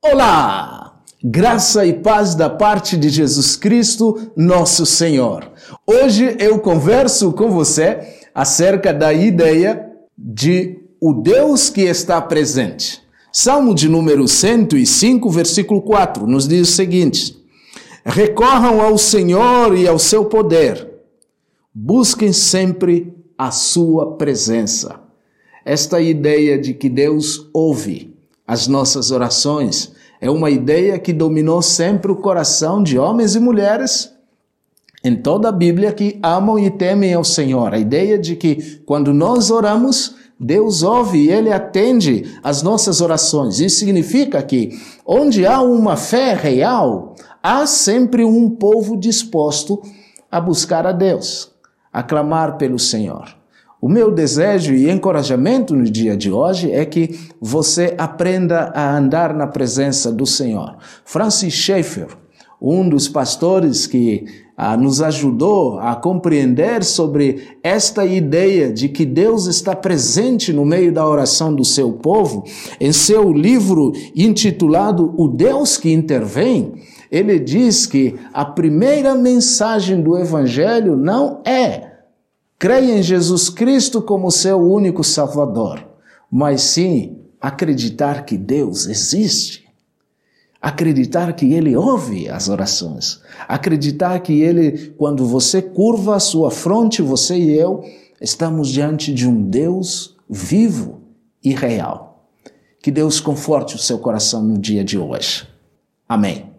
Olá! Graça e paz da parte de Jesus Cristo, nosso Senhor. Hoje eu converso com você acerca da ideia de o Deus que está presente. Salmo de número 105, versículo 4, nos diz o seguinte: Recorram ao Senhor e ao seu poder, busquem sempre a sua presença. Esta ideia de que Deus ouve as nossas orações. É uma ideia que dominou sempre o coração de homens e mulheres em toda a Bíblia que amam e temem ao Senhor. A ideia de que quando nós oramos, Deus ouve e Ele atende às nossas orações. Isso significa que onde há uma fé real, há sempre um povo disposto a buscar a Deus, a clamar pelo Senhor. O meu desejo e encorajamento no dia de hoje é que você aprenda a andar na presença do Senhor. Francis Schaeffer, um dos pastores que ah, nos ajudou a compreender sobre esta ideia de que Deus está presente no meio da oração do seu povo, em seu livro intitulado O Deus que Intervém, ele diz que a primeira mensagem do Evangelho não é creia em Jesus Cristo como seu único Salvador, mas sim acreditar que Deus existe. Acreditar que Ele ouve as orações. Acreditar que Ele, quando você curva a sua fronte, você e eu, estamos diante de um Deus vivo e real. Que Deus conforte o seu coração no dia de hoje. Amém.